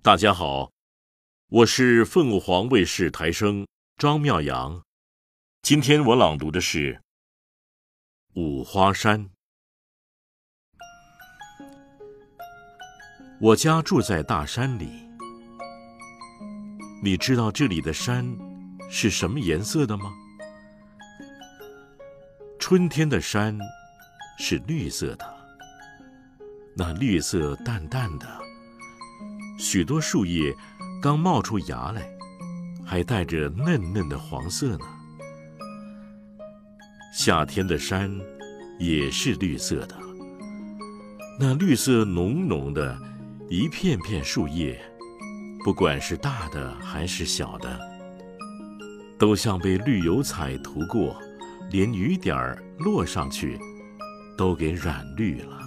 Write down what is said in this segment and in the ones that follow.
大家好，我是凤凰卫视台声张妙阳。今天我朗读的是《五花山》。我家住在大山里，你知道这里的山是什么颜色的吗？春天的山是绿色的，那绿色淡淡的。许多树叶刚冒出芽来，还带着嫩嫩的黄色呢。夏天的山也是绿色的，那绿色浓浓的，一片片树叶，不管是大的还是小的，都像被绿油彩涂过，连雨点儿落上去，都给染绿了。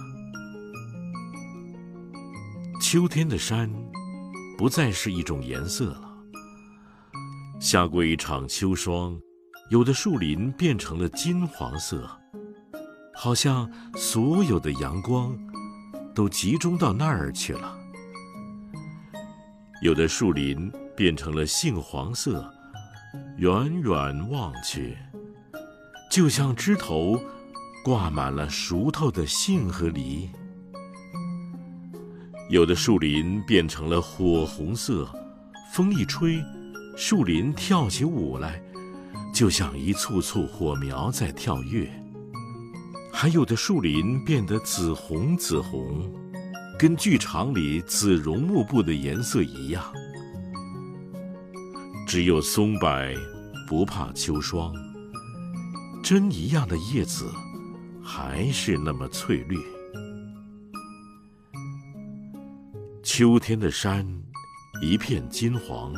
秋天的山，不再是一种颜色了。下过一场秋霜，有的树林变成了金黄色，好像所有的阳光都集中到那儿去了。有的树林变成了杏黄色，远远望去，就像枝头挂满了熟透的杏和梨。有的树林变成了火红色，风一吹，树林跳起舞来，就像一簇簇火苗在跳跃。还有的树林变得紫红紫红，跟剧场里紫绒幕布的颜色一样。只有松柏不怕秋霜，针一样的叶子还是那么翠绿。秋天的山，一片金黄，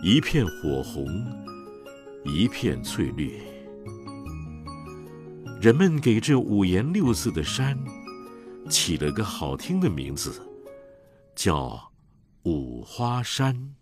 一片火红，一片翠绿。人们给这五颜六色的山起了个好听的名字，叫五花山。